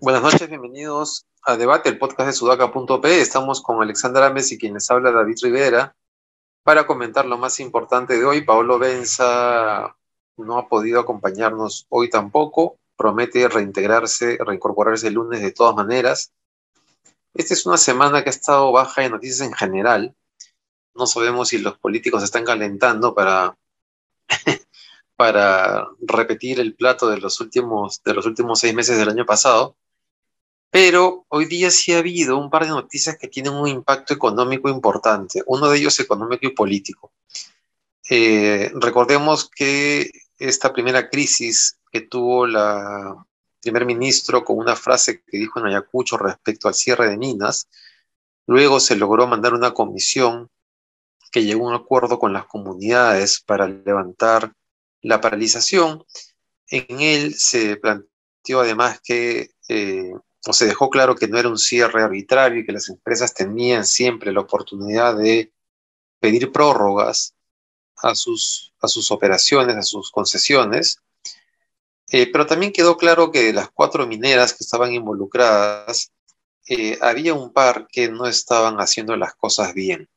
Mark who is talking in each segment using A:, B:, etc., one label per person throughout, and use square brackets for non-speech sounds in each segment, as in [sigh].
A: Buenas noches, bienvenidos a Debate, el podcast de sudaca.p. Estamos con Alexandra Ames y quien les habla David Rivera para comentar lo más importante de hoy. Paolo Benza no ha podido acompañarnos hoy tampoco. Promete reintegrarse, reincorporarse el lunes de todas maneras. Esta es una semana que ha estado baja de noticias en general. No sabemos si los políticos están calentando para, [laughs] para repetir el plato de los, últimos, de los últimos seis meses del año pasado. Pero hoy día sí ha habido un par de noticias que tienen un impacto económico importante, uno de ellos económico y político. Eh, recordemos que esta primera crisis que tuvo la primer ministro con una frase que dijo en Ayacucho respecto al cierre de minas, luego se logró mandar una comisión que llegó a un acuerdo con las comunidades para levantar la paralización. En él se planteó además que eh, o se dejó claro que no era un cierre arbitrario y que las empresas tenían siempre la oportunidad de pedir prórrogas a sus, a sus operaciones, a sus concesiones. Eh, pero también quedó claro que de las cuatro mineras que estaban involucradas, eh, había un par que no estaban haciendo las cosas bien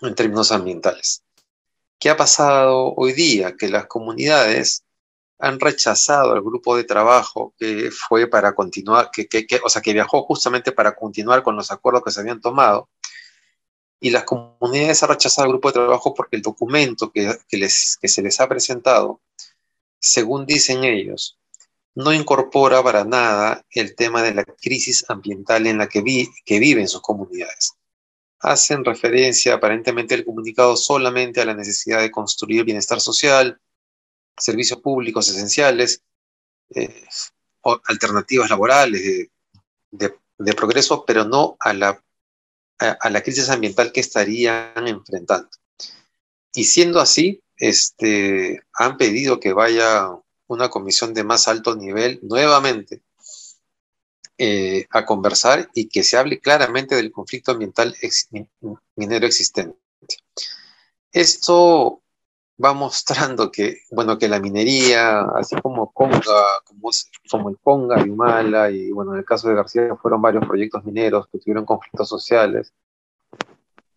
A: en términos ambientales. ¿Qué ha pasado hoy día? Que las comunidades han rechazado al grupo de trabajo que fue para continuar, que, o sea, que viajó justamente para continuar con los acuerdos que se habían tomado. Y las comunidades han rechazado al grupo de trabajo porque el documento que, se les ha presentado, según dicen ellos, no incorpora para nada el tema de la crisis ambiental en la que, vi, que viven sus comunidades. Hacen referencia aparentemente el comunicado solamente a la necesidad de construir bienestar social, servicios públicos esenciales, eh, alternativas laborales de, progreso, pero no a, la crisis ambiental que estarían enfrentando. Y siendo así, este, han pedido que vaya una comisión de más alto nivel nuevamente eh, a conversar y que se hable claramente del conflicto ambiental minero existente. Esto va mostrando que, bueno, que la minería, así como Conga, como, como el Conga y Humala, y bueno, en el caso de García fueron varios proyectos mineros que tuvieron conflictos sociales.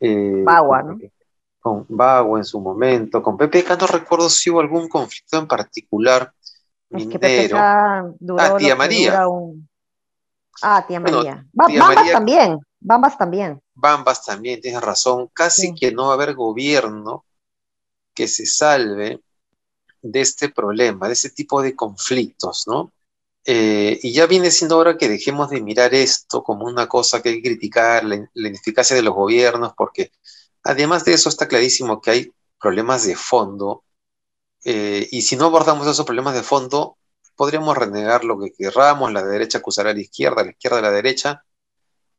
B: Eh, Bagua, ¿no?
A: Con Bagua en su momento, con PPK no recuerdo si hubo algún conflicto en particular minero.
B: ah, tía María. Ah, tía María. Bambas también, Bambas también.
A: Bambas también, tienes razón. Casi que no va a haber gobierno que se salve de este problema, de este tipo de conflictos, ¿no? Eh, y ya viene siendo hora que dejemos de mirar esto como una cosa que hay que criticar, la, ineficacia de los gobiernos, porque además de eso está clarísimo que hay problemas de fondo, eh, y si no abordamos esos problemas de fondo, podríamos renegar lo que querramos, la derecha acusará a la izquierda, la izquierda a la derecha,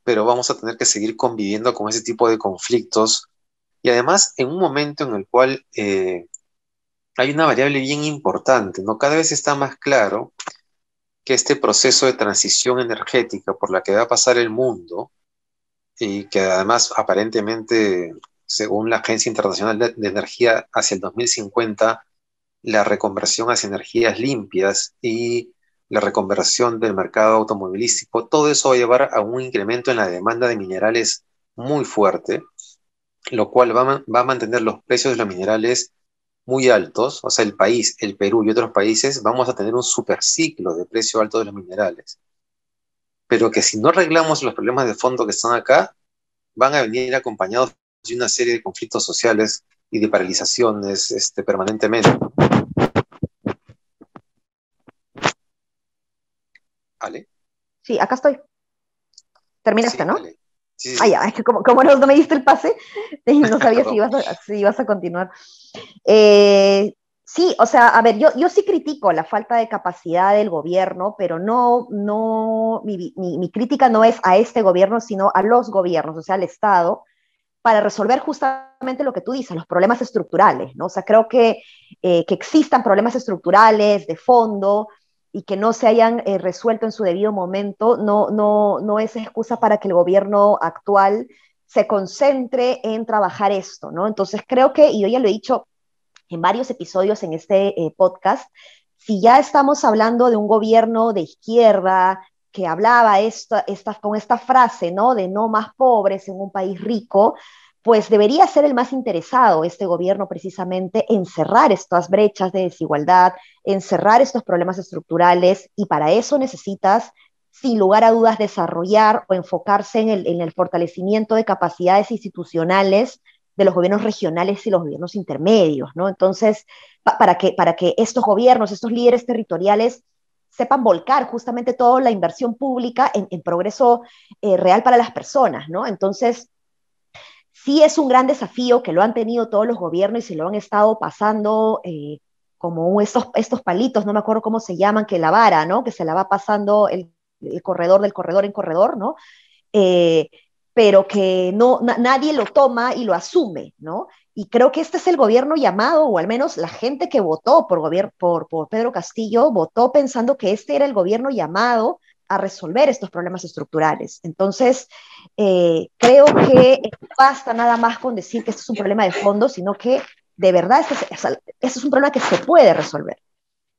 A: pero vamos a tener que seguir conviviendo con ese tipo de conflictos y además, en un momento en el cual eh, hay una variable bien importante, ¿no? Cada vez está más claro que este proceso de transición energética por la que va a pasar el mundo, y que además aparentemente, según la Agencia Internacional de, Energía, hacia el 2050, la reconversión hacia energías limpias y la reconversión del mercado automovilístico, todo eso va a llevar a un incremento en la demanda de minerales muy fuerte lo cual va, a mantener los precios de los minerales muy altos, o sea, el país, el Perú y otros países, vamos a tener un superciclo de precio alto de los minerales. Pero que si no arreglamos los problemas de fondo que están acá, van a venir acompañados de una serie de conflictos sociales y de paralizaciones este, permanentemente.
B: ¿Ale? Sí, acá estoy. Terminaste, ¿no? Ah, ya, es que como, no, me diste el pase, [laughs] no sabía [laughs] si, ibas a, continuar. Eh, sí, o sea, a ver, yo, yo sí critico la falta de capacidad del gobierno, pero no, no, mi, mi, crítica no es a este gobierno, sino a los gobiernos, o sea, al Estado, para resolver justamente lo que tú dices, los problemas estructurales, ¿no? O sea, creo que, eh, que existan problemas estructurales de fondo, y que no se hayan eh, resuelto en su debido momento no, no, no es excusa para que el gobierno actual se concentre en trabajar esto, ¿no? Entonces creo que, y yo ya lo he dicho en varios episodios en este eh, podcast, si ya estamos hablando de un gobierno de izquierda que hablaba esta, con esta frase, ¿no? De no más pobres en un país rico, pues debería ser el más interesado este gobierno precisamente en cerrar estas brechas de desigualdad, en cerrar estos problemas estructurales y para eso necesitas, sin lugar a dudas, desarrollar o enfocarse en el, fortalecimiento de capacidades institucionales de los gobiernos regionales y los gobiernos intermedios, ¿no? Entonces, para, que, para que estos gobiernos, estos líderes territoriales sepan volcar justamente toda la inversión pública en, progreso eh, real para las personas, ¿no? Entonces, Sí es un gran desafío que lo han tenido todos los gobiernos y se lo han estado pasando eh, como estos, estos palitos, no me acuerdo cómo se llaman, que la vara, ¿no? Que se la va pasando el, corredor del corredor en corredor, ¿no? Eh, pero que no, nadie lo toma y lo asume, ¿no? Y creo que este es el gobierno llamado, o al menos la gente que votó por, por, por Pedro Castillo, votó pensando que este era el gobierno llamado a resolver estos problemas estructurales. Entonces, eh, creo que basta nada más con decir que este es un problema de fondo, sino que de verdad este es, este es un problema que se puede resolver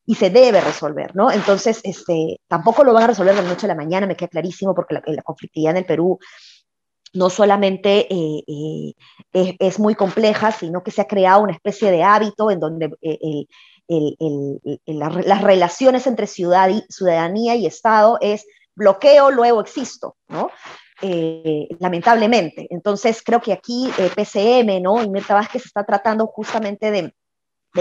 B: y se debe resolver, ¿no? Entonces, este, tampoco lo van a resolver de la noche a la mañana, me queda clarísimo, porque la, la conflictividad en el Perú no solamente eh, eh, es, muy compleja, sino que se ha creado una especie de hábito en donde el, las relaciones entre ciudadanía y Estado es bloqueo, luego existo, ¿no? Eh, lamentablemente. Entonces, creo que aquí eh, PCM, ¿no? Y Mirta Vázquez está tratando justamente de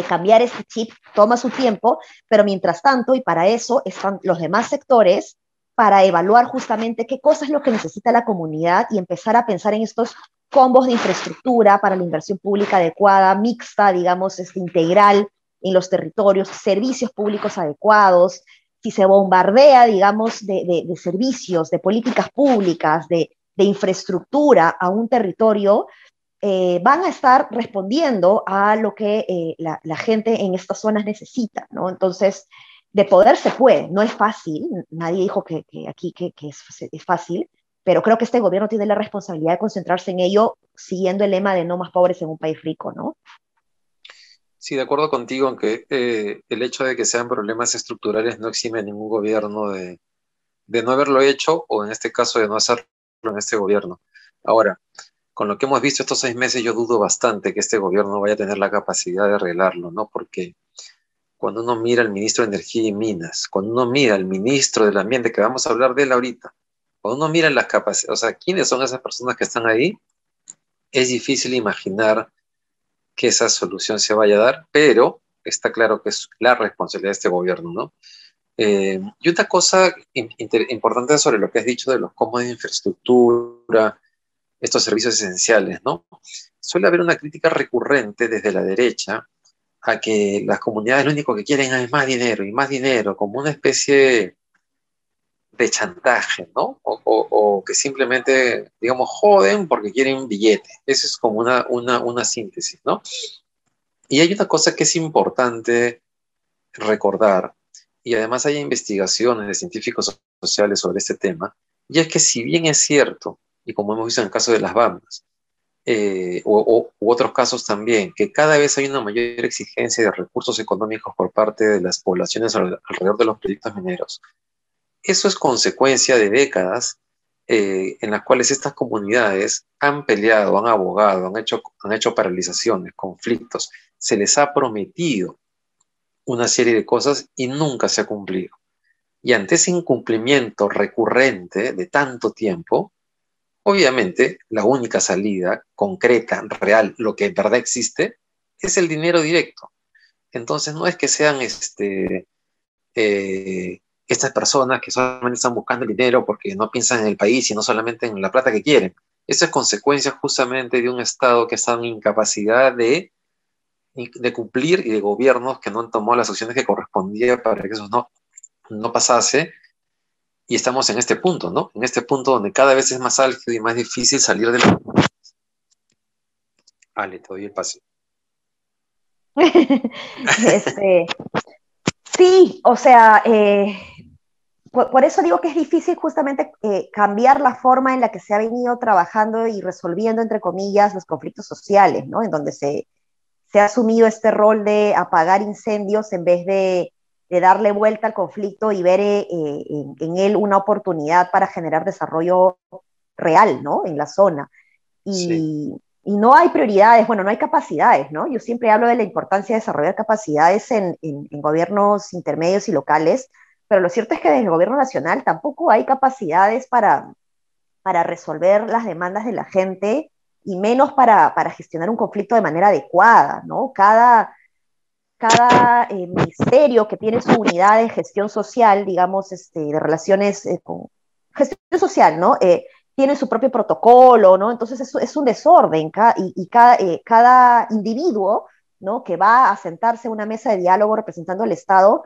B: cambiar este chip, toma su tiempo, pero mientras tanto, y para eso están los demás sectores, para evaluar justamente qué cosa es lo que necesita la comunidad y empezar a pensar en estos combos de infraestructura para la inversión pública adecuada, mixta, digamos, es este, integral, en los territorios, servicios públicos adecuados, si se bombardea, digamos, de, servicios, de políticas públicas, de, infraestructura a un territorio, eh, van a estar respondiendo a lo que eh, la, gente en estas zonas necesita, ¿no? Entonces, de poder se puede, no es fácil, nadie dijo que, aquí que, es, fácil, pero creo que este gobierno tiene la responsabilidad de concentrarse en ello siguiendo el lema de no más pobres en un país rico, ¿no?
A: Sí, de acuerdo contigo en que eh, el hecho de que sean problemas estructurales no exime a ningún gobierno de, no haberlo hecho o en este caso de no hacerlo en este gobierno. Ahora, con lo que hemos visto estos seis meses, yo dudo bastante que este gobierno vaya a tener la capacidad de arreglarlo, ¿no? Porque cuando uno mira al ministro de Energía y Minas, cuando uno mira al ministro del Ambiente, que vamos a hablar de él ahorita, cuando uno mira las capacidades, o sea, quiénes son esas personas que están ahí, es difícil imaginar que esa solución se vaya a dar, pero está claro que es la responsabilidad de este gobierno, ¿no? Eh, y otra cosa importante sobre lo que has dicho de los combos de infraestructura, estos servicios esenciales, ¿no? Suele haber una crítica recurrente desde la derecha a que las comunidades lo único que quieren es más dinero y más dinero, como una especie de chantaje, ¿no? O, que simplemente, digamos, joden porque quieren billete. Eso es como una, una, síntesis, ¿no? Y hay una cosa que es importante recordar, y además hay investigaciones de científicos sociales sobre este tema, y es que si bien es cierto, y como hemos visto en el caso de las bandas, eh, u otros casos también, que cada vez hay una mayor exigencia de recursos económicos por parte de las poblaciones alrededor de los proyectos mineros, eso es consecuencia de décadas eh, en las cuales estas comunidades han peleado, han abogado, han hecho, han hecho paralizaciones, conflictos. Se les ha prometido una serie de cosas y nunca se ha cumplido. Y ante ese incumplimiento recurrente de tanto tiempo, obviamente la única salida concreta, real, lo que en verdad existe, es el dinero directo. Entonces no es que sean este, eh, estas personas que solamente están buscando dinero porque no piensan en el país y no solamente en la plata que quieren. Eso es consecuencia justamente de un Estado que está en incapacidad de, de cumplir y de gobiernos que no han tomado las acciones que correspondía para que eso no, no pasase. Y estamos en este punto, ¿no? En este punto donde cada vez es más álgido y más difícil salir de la... Ale, te doy el pase. [laughs]
B: este, Sí, o sea, eh, por, eso digo que es difícil justamente eh, cambiar la forma en la que se ha venido trabajando y resolviendo, entre comillas, los conflictos sociales, ¿no? En donde se, se ha asumido este rol de apagar incendios en vez de, darle vuelta al conflicto y ver eh, en, él una oportunidad para generar desarrollo real, ¿no? En la zona. Y, y, no hay prioridades, bueno, no hay capacidades, ¿no? Yo siempre hablo de la importancia de desarrollar capacidades en, en, en gobiernos intermedios y locales, pero lo cierto es que desde el gobierno nacional tampoco hay capacidades para, para resolver las demandas de la gente y menos para, para gestionar un conflicto de manera adecuada, ¿no? Cada, cada eh, ministerio que tiene su unidad de gestión social, digamos, este, de relaciones eh, con gestión social, ¿no? Eh, tiene su propio protocolo, ¿no? Entonces es, es un desorden y, y cada, cada individuo, ¿no? Que va a sentarse en una mesa de diálogo representando al Estado,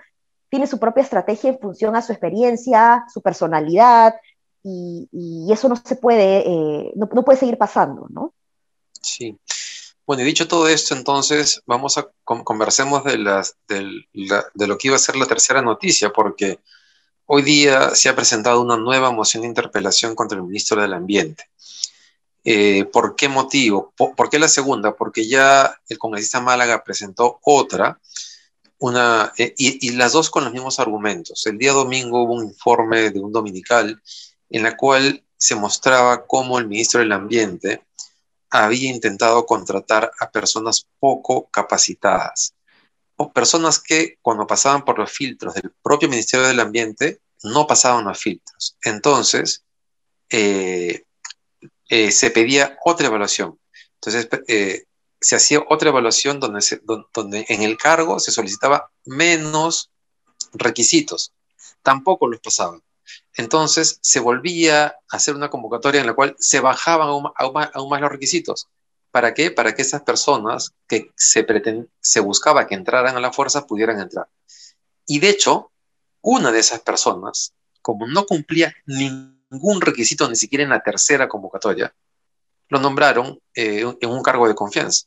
B: tiene su propia estrategia en función a su experiencia, su personalidad, y, eso no se puede, eh, no, puede seguir pasando, ¿no?
A: Sí. Bueno, y dicho todo esto, entonces vamos a conversemos de, lo que iba a ser la tercera noticia, porque hoy día se ha presentado una nueva moción de interpelación contra el ministro del Ambiente. Eh, ¿Por qué motivo? ¿Por, qué la segunda? Porque ya el congresista Málaga presentó otra una, eh, y, las dos con los mismos argumentos. El día domingo hubo un informe de un dominical en la cual se mostraba cómo el ministro del Ambiente había intentado contratar a personas poco capacitadas o personas que cuando pasaban por los filtros del propio Ministerio del Ambiente no pasaban los filtros. Entonces, eh, eh, se pedía otra evaluación. Entonces, se hacía otra evaluación donde en el cargo se solicitaba menos requisitos. Tampoco los pasaban. Entonces se volvía a hacer una convocatoria en la cual se bajaban aún, más, los requisitos. ¿Para qué? Para que esas personas que se, se buscaba que entraran a la fuerza pudieran entrar. Y de hecho, una de esas personas, como no cumplía ningún requisito, ni siquiera en la tercera convocatoria, lo nombraron eh, en un cargo de confianza,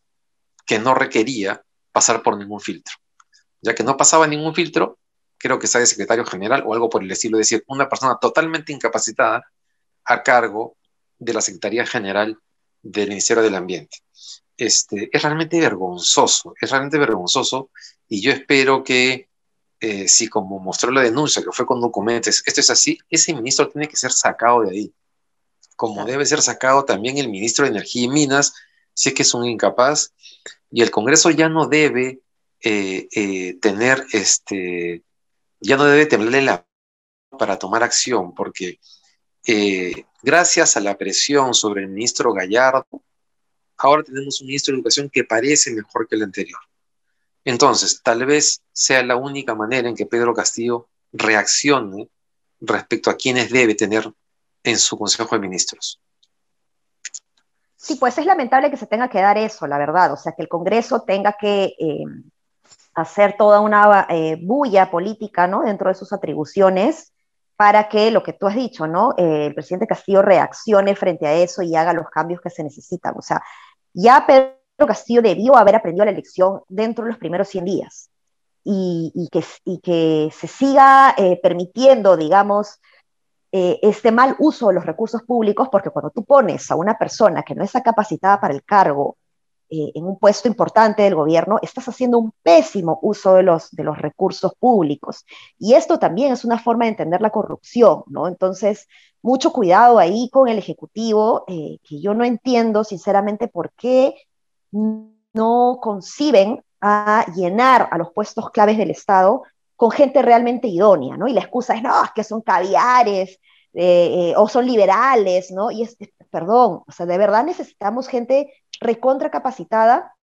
A: que no requería pasar por ningún filtro. Ya que no pasaba ningún filtro, creo que sea de secretario general o algo por el estilo, es decir, una persona totalmente incapacitada a cargo de la Secretaría General del Ministerio del Ambiente. Este, es realmente vergonzoso, es realmente vergonzoso y yo espero que eh, si como mostró la denuncia, que fue con documentos, esto es así, ese ministro tiene que ser sacado de ahí como debe ser sacado también el ministro de Energía y Minas, si es que es un incapaz, y el Congreso ya no debe eh, eh, tener, este, ya no debe tenerle la para tomar acción, porque eh, gracias a la presión sobre el ministro Gallardo, ahora tenemos un ministro de Educación que parece mejor que el anterior. Entonces, tal vez sea la única manera en que Pedro Castillo reaccione respecto a quienes debe tener en su Consejo de Ministros.
B: Sí, pues es lamentable que se tenga que dar eso, la verdad, o sea, que el Congreso tenga que eh, hacer toda una eh, bulla política, ¿no? Dentro de sus atribuciones para que lo que tú has dicho, ¿no? Eh, el presidente Castillo reaccione frente a eso y haga los cambios que se necesitan. O sea, ya Pedro Castillo debió haber aprendido la elección dentro de los primeros 100 días y, que, se siga permitiendo, digamos, eh, este mal uso de los recursos públicos, porque cuando tú pones a una persona que no está capacitada para el cargo eh, en un puesto importante del gobierno, estás haciendo un pésimo uso de los, de los recursos públicos. Y esto también es una forma de entender la corrupción, ¿no? Entonces, mucho cuidado ahí con el Ejecutivo, eh, que yo no entiendo sinceramente por qué no conciben a llenar a los puestos claves del Estado con gente realmente idónea, ¿no? Y la excusa es, no, es que son caviares eh, eh, o son liberales, ¿no? Y es, perdón, o sea, de verdad necesitamos gente recontra capacitada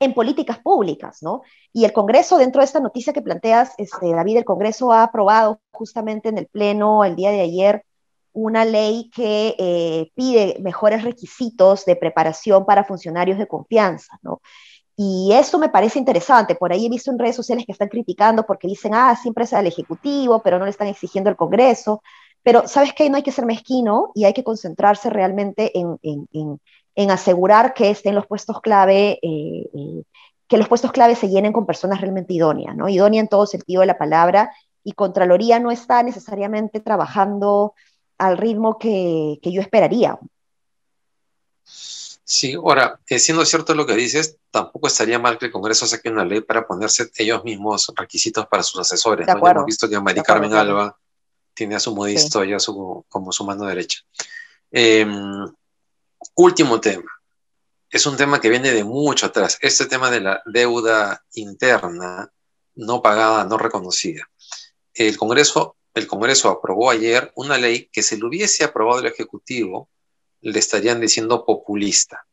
B: en políticas públicas, ¿no? Y el Congreso, dentro de esta noticia que planteas, este, David, el Congreso ha aprobado justamente en el Pleno el día de ayer una ley que eh, pide mejores requisitos de preparación para funcionarios de confianza, ¿no? Y eso me parece interesante. Por ahí he visto en redes sociales que están criticando porque dicen, ah, siempre es al Ejecutivo, pero no le están exigiendo al Congreso. Pero, ¿sabes qué? No hay que ser mezquino y hay que concentrarse realmente en, en, en, asegurar que estén los puestos clave eh, eh, que los puestos clave se llenen con personas realmente idóneas, ¿no? Idónea en todo sentido de la palabra, y Contraloría no está necesariamente trabajando al ritmo que, yo esperaría.
A: Sí, ahora, eh, siendo cierto lo que dices, tampoco estaría mal que el Congreso saque una ley para ponerse ellos mismos requisitos para sus asesores. ¿no? hemos visto que María Carmen Alba tiene a su modisto ya su, como su mano derecha. Em, último tema. Es un tema que viene de mucho atrás. Este tema de la deuda interna no pagada, no reconocida. El Congreso, el Congreso aprobó ayer una ley que si lo hubiese aprobado el Ejecutivo, le estarían diciendo populista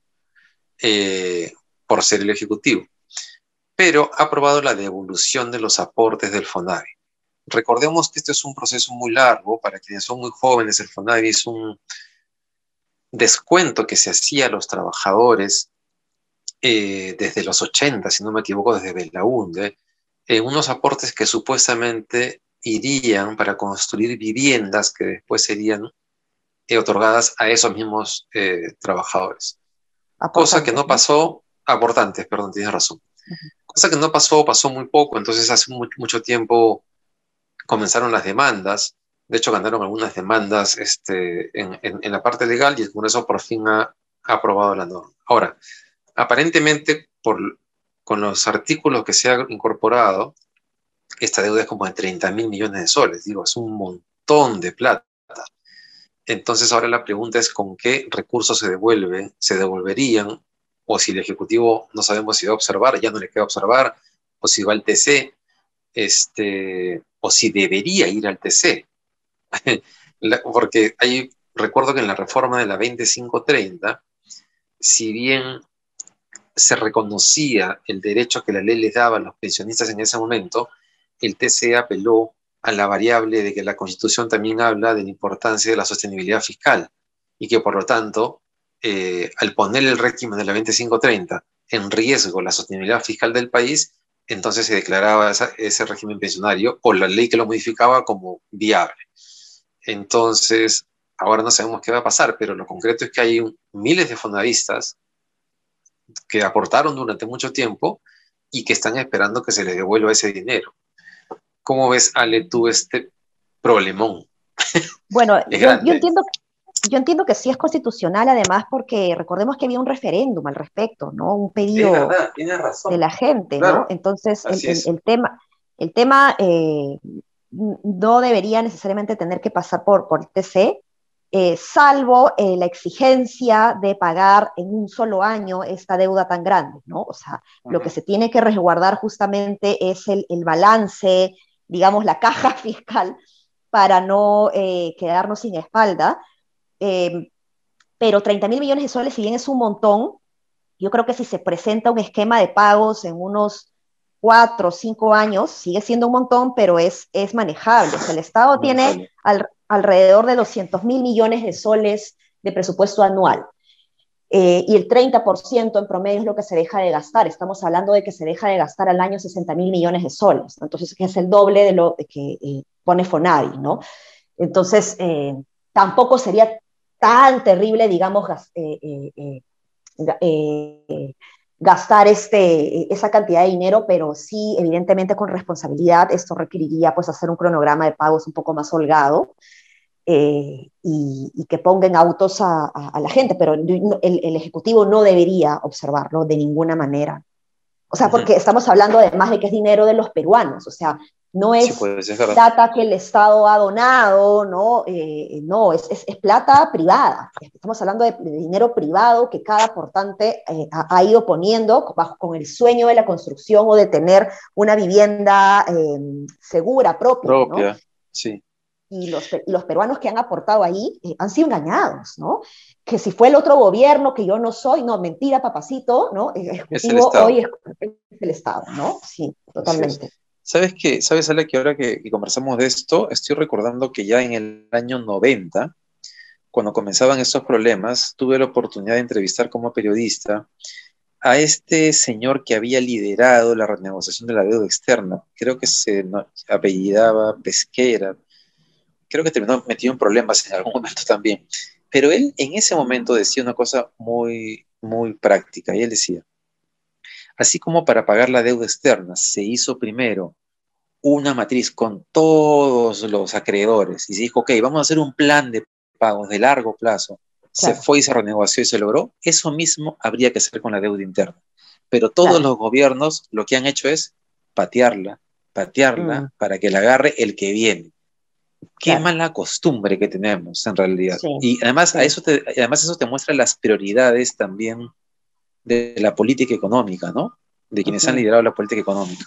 A: eh, por ser el Ejecutivo. Pero ha aprobado la devolución de los aportes del FONAVI. Recordemos que este es un proceso muy largo, para quienes son muy jóvenes, el FONAVI es un descuento que se hacía a los trabajadores eh, desde los 80, si no me equivoco, desde Belaunde, en unos aportes que supuestamente irían para construir viviendas que después serían eh, otorgadas a esos mismos eh, trabajadores. Cosa que no pasó, aportantes, perdón, tienes razón. Cosa que no pasó, pasó muy poco, entonces hace mucho tiempo comenzaron las demandas de hecho, ganaron algunas demandas este, en, la parte legal y el Congreso por fin ha, aprobado la norma. Ahora, aparentemente, con los artículos que se han incorporado, esta deuda es como de 30 mil millones de soles. Digo, es un montón de plata. Entonces, ahora la pregunta es con qué recursos se devuelven, se devolverían, o si el Ejecutivo no sabemos si va a observar, ya no le queda observar, o si va al TC, este, o si debería ir al TC. [laughs] porque hay, recuerdo que en la reforma de la 2530, si bien se reconocía el derecho que la ley les daba a los pensionistas en ese momento, el TCE apeló a la variable de que la Constitución también habla de la importancia de la sostenibilidad fiscal y que por lo tanto, eh, al poner el régimen de la 2530 en riesgo la sostenibilidad fiscal del país, entonces se declaraba ese régimen pensionario o la ley que lo modificaba como viable. Entonces, ahora no sabemos qué va a pasar, pero lo concreto es que hay miles de fondavistas que aportaron durante mucho tiempo y que están esperando que se les devuelva ese dinero. ¿Cómo ves, Ale, tú este problemón?
B: Bueno, [laughs] yo, entiendo, yo entiendo que sí es constitucional, además, porque recordemos que había un referéndum al respecto, ¿no? Un pedido de la gente, ¿no? Entonces, el, tema, el tema eh, no debería necesariamente tener que pasar por, por TC, eh, salvo eh, la exigencia de pagar en un solo año esta deuda tan grande, ¿no? O sea, lo que se tiene que resguardar justamente es el, balance, digamos, la caja [laughs] fiscal para no eh, quedarnos sin espalda. Em, pero 30 mil millones de soles, si bien es un montón, yo creo que si se presenta un esquema de pagos en unos cuatro o cinco años, sigue siendo un montón, pero es, es manejable. el Estado tiene alrededor de 200 mil millones de soles de presupuesto anual. Eh, y el 30% en promedio es lo que se deja de gastar. Estamos hablando de que se deja de gastar al año 60 mil millones de soles. Entonces, que es el doble de lo que eh, pone Fonavi, ¿no? Entonces, eh, tampoco sería tan terrible, digamos, gastar este, esa cantidad de dinero, pero sí, evidentemente con responsabilidad, esto requeriría pues hacer un cronograma de pagos un poco más holgado eh, y, que pongan autos a, la gente, pero el, el, Ejecutivo no debería observarlo de ninguna manera. O sea, porque estamos hablando además de que es dinero de los peruanos, o sea, no es, plata que el Estado ha donado, no, eh, no es, es, plata privada. Estamos hablando de, dinero privado que cada aportante eh, ha, ido poniendo bajo, con el sueño de la construcción o de tener una vivienda em, segura, propia.
A: Propia, sí.
B: Y los, los, peruanos que han aportado ahí eh, han sido engañados, ¿no? Que si fue el otro gobierno, que yo no soy, no, mentira, papacito, ¿no? Ejecutivo hoy es, el Estado, ¿no? Sí, totalmente.
A: ¿Sabes qué? ¿Sabes, Ale, que ahora que, conversamos de esto, estoy recordando que ya en el año 90, cuando comenzaban estos problemas, tuve la oportunidad de entrevistar como periodista a este señor que había liderado la renegociación de la deuda externa. Creo que se apellidaba Pesquera. Creo que terminó metido en problemas en algún [laughs] momento también. Pero él en ese momento decía una cosa muy, muy práctica. Y él decía, Así como para pagar la deuda externa se hizo primero una matriz con todos los acreedores y se dijo, ok, vamos a hacer un plan de pagos de largo plazo, se fue y se renegoció y se logró, eso mismo habría que hacer con la deuda interna. Pero todos los gobiernos lo que han hecho es patearla, patearla mm. para que la agarre el que viene. Qué mala costumbre que tenemos en realidad. Y además, a eso te, además eso te muestra las prioridades también de la política económica, ¿no? De quienes han liderado la política económica.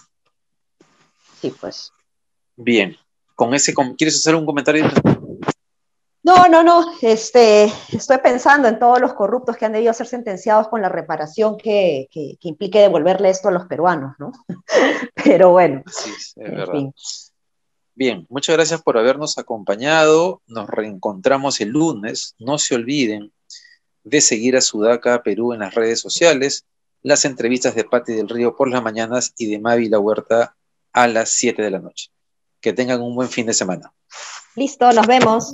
B: Sí, pues.
A: Bien. Con ese, ¿quieres hacer un comentario?
B: No, no, no. Este, estoy pensando en todos los corruptos que han debido ser sentenciados con la reparación que, implique devolverle esto a los peruanos, ¿no? [laughs] Pero bueno. Sí, es verdad.
A: Bien, muchas gracias por habernos acompañado. Nos reencontramos el lunes. No se olviden de seguir a Sudaca Perú en las redes sociales, las entrevistas de Patti del Río por las mañanas y de Mavi La Huerta a las 7 de la noche. Que tengan un buen fin de semana.
B: Listo, nos vemos.